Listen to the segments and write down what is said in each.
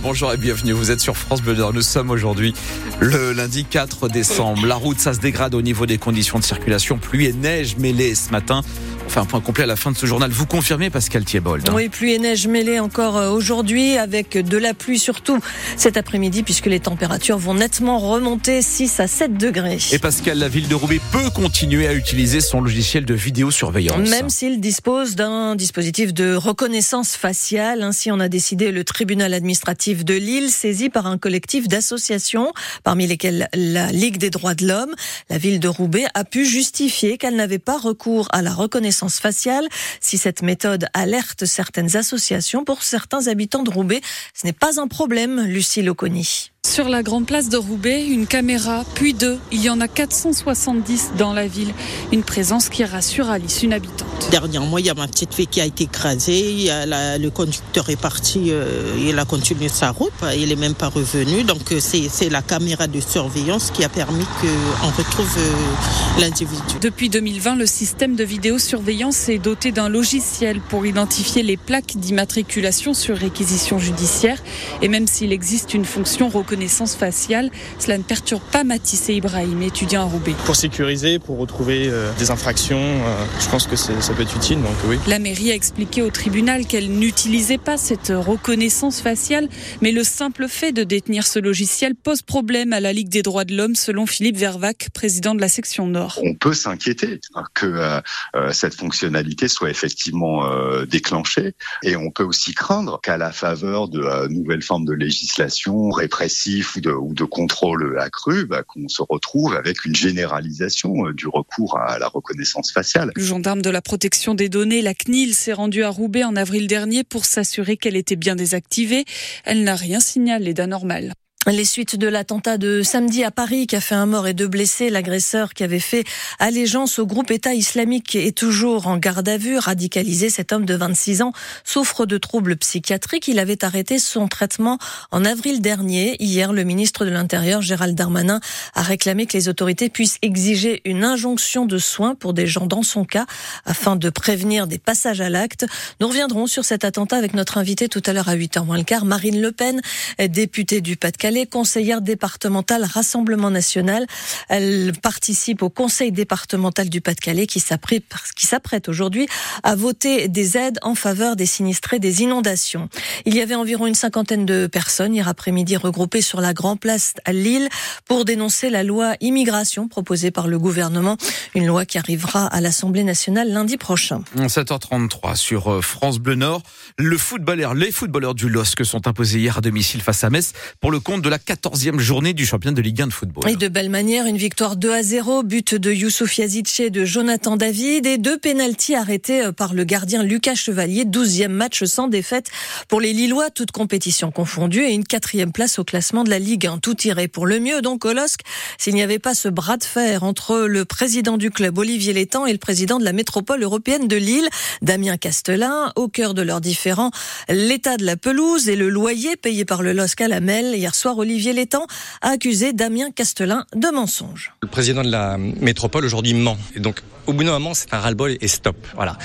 Bonjour et bienvenue, vous êtes sur France Bleu. Nous sommes aujourd'hui le lundi 4 décembre. La route, ça se dégrade au niveau des conditions de circulation. Pluie et neige mêlées ce matin. On fait un point complet à la fin de ce journal. Vous confirmez, Pascal Thiebold hein Oui, pluie et neige mêlées encore euh, aujourd'hui, avec de la pluie surtout cet après-midi, puisque les températures vont nettement remonter 6 à 7 degrés. Et Pascal, la ville de Roubaix peut continuer à utiliser son logiciel de vidéosurveillance. Même s'il dispose d'un dispositif de reconnaissance faciale. Ainsi, on a décidé le tribunal administratif de Lille, saisi par un collectif d'associations, parmi lesquelles la Ligue des droits de l'homme. La ville de Roubaix a pu justifier qu'elle n'avait pas recours à la reconnaissance faciale. Si cette méthode alerte certaines associations, pour certains habitants de Roubaix, ce n'est pas un problème, Lucie Loconi. Sur la grande place de Roubaix, une caméra, puis deux. Il y en a 470 dans la ville. Une présence qui rassure Alice, une habitante. Dernièrement, il y a ma petite fille qui a été écrasée. le conducteur est parti, euh, il a continué sa route. Il n'est même pas revenu. Donc, euh, c'est la caméra de surveillance qui a permis qu'on retrouve euh, l'individu. Depuis 2020, le système de vidéosurveillance est doté d'un logiciel pour identifier les plaques d'immatriculation sur réquisition judiciaire. Et même s'il existe une fonction reconnaissance, reconnaissance faciale. Cela ne perturbe pas Matisse et Ibrahim, étudiant à Roubaix. Pour sécuriser, pour retrouver euh, des infractions, euh, je pense que ça peut être utile. Donc oui. La mairie a expliqué au tribunal qu'elle n'utilisait pas cette reconnaissance faciale, mais le simple fait de détenir ce logiciel pose problème à la Ligue des droits de l'homme, selon Philippe Vervac, président de la section Nord. On peut s'inquiéter que euh, cette fonctionnalité soit effectivement déclenchée, et on peut aussi craindre qu'à la faveur de nouvelles formes de législation répressive ou de, ou de contrôle accru, bah, qu'on se retrouve avec une généralisation euh, du recours à la reconnaissance faciale. Le gendarme de la protection des données, la CNIL, s'est rendu à Roubaix en avril dernier pour s'assurer qu'elle était bien désactivée. Elle n'a rien signalé d'anormal. Les suites de l'attentat de samedi à Paris qui a fait un mort et deux blessés, l'agresseur qui avait fait allégeance au groupe État islamique est toujours en garde à vue. Radicalisé, cet homme de 26 ans souffre de troubles psychiatriques. Il avait arrêté son traitement en avril dernier. Hier, le ministre de l'Intérieur, Gérald Darmanin, a réclamé que les autorités puissent exiger une injonction de soins pour des gens dans son cas afin de prévenir des passages à l'acte. Nous reviendrons sur cet attentat avec notre invité tout à l'heure à 8h moins le quart, Marine Le Pen, députée du Pas-de-Calais est conseillère départementale Rassemblement National. Elle participe au conseil départemental du Pas-de-Calais qui s'apprête aujourd'hui à voter des aides en faveur des sinistrés des inondations. Il y avait environ une cinquantaine de personnes hier après-midi regroupées sur la Grand Place à Lille pour dénoncer la loi immigration proposée par le gouvernement, une loi qui arrivera à l'Assemblée nationale lundi prochain. 7h33 sur euh, France Bleu Nord, les footballeurs du LOSC sont imposés hier à domicile face à Metz pour le compte de la 14e journée du championnat de Ligue 1 de football. Et de belle manière, une victoire 2 à 0, but de Youssouf Yazice et de Jonathan David et deux pénalties arrêtés euh, par le gardien Lucas Chevalier. 12e match sans défaite pour les Lillois, toute compétition confondue et une quatrième place au classement de la Ligue 1. Tout irait pour le mieux donc au LOSC s'il n'y avait pas ce bras de fer entre le président du club Olivier Létang et le président de la métropole européenne de Lille, Damien Castelin. Au cœur de leurs différends, l'état de la pelouse et le loyer payé par le LOSC à la Mel. Hier soir, Olivier Létang a accusé Damien Castelin de mensonge. Le président de la métropole aujourd'hui ment. Et donc, au bout d'un moment, c'est un ras-le-bol et stop. Voilà.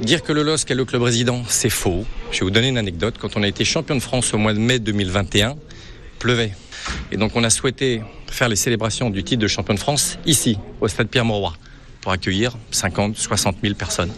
Dire que le LOSC est le club résident, c'est faux. Je vais vous donner une anecdote. Quand on a été champion de France au mois de mai 2021, pleuvait. Et donc on a souhaité faire les célébrations du titre de champion de France ici, au stade Pierre-Mauroy, pour accueillir 50, 60 000 personnes.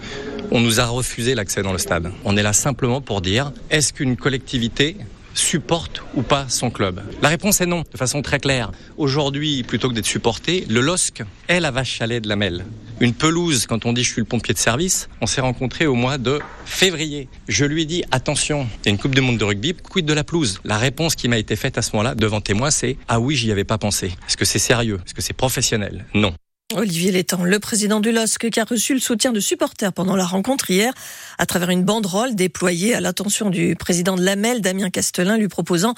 On nous a refusé l'accès dans le stade. On est là simplement pour dire, est-ce qu'une collectivité supporte ou pas son club La réponse est non, de façon très claire. Aujourd'hui, plutôt que d'être supporté, le LOSC est la vache chalet de la Melle. Une pelouse, quand on dit je suis le pompier de service, on s'est rencontré au mois de février. Je lui dit attention, il y a une Coupe du Monde de rugby, quid de la pelouse La réponse qui m'a été faite à ce moment-là devant témoin, c'est ah oui, j'y avais pas pensé. Est-ce que c'est sérieux? Est-ce que c'est professionnel? Non. Olivier Létang, le président du LOSC, qui a reçu le soutien de supporters pendant la rencontre hier, à travers une banderole déployée à l'attention du président de l'AMEL, Damien Castelin, lui proposant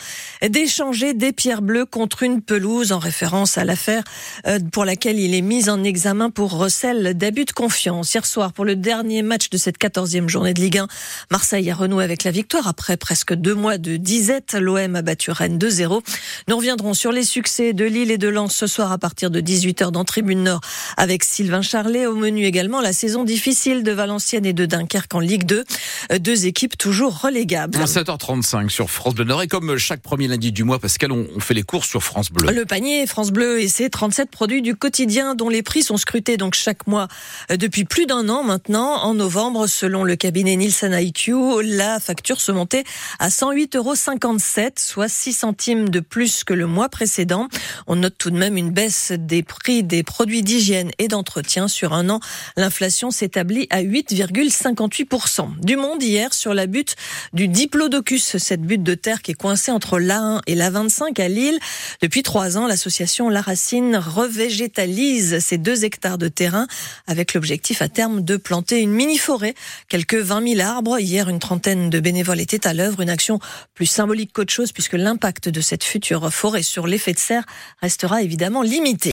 d'échanger des pierres bleues contre une pelouse, en référence à l'affaire euh, pour laquelle il est mis en examen pour recel d'abus de confiance. Hier soir, pour le dernier match de cette quatorzième journée de Ligue 1, Marseille a renoué avec la victoire après presque deux mois de disette. L'OM a battu Rennes 2-0. Nous reviendrons sur les succès de Lille et de Lens ce soir à partir de 18h dans Tribune Nord Nord avec Sylvain Charlet. Au menu également la saison difficile de Valenciennes et de Dunkerque en Ligue 2. Deux équipes toujours relégables. 7h35 sur France Bleu Nord et comme chaque premier lundi du mois, Pascal, on fait les courses sur France Bleu. Le panier France Bleu et ses 37 produits du quotidien dont les prix sont scrutés donc chaque mois euh, depuis plus d'un an maintenant. En novembre, selon le cabinet Nielsen IQ, la facture se montait à 108,57 euros, soit 6 centimes de plus que le mois précédent. On note tout de même une baisse des prix des produits d'hygiène et d'entretien sur un an. L'inflation s'établit à 8,58%. Du monde hier sur la butte du Diplodocus, cette butte de terre qui est coincée entre l'A1 et l'A25 à Lille. Depuis trois ans, l'association La Racine revégétalise ces deux hectares de terrain avec l'objectif à terme de planter une mini-forêt, quelques 20 000 arbres. Hier, une trentaine de bénévoles étaient à l'œuvre, une action plus symbolique qu'autre chose puisque l'impact de cette future forêt sur l'effet de serre restera évidemment limité.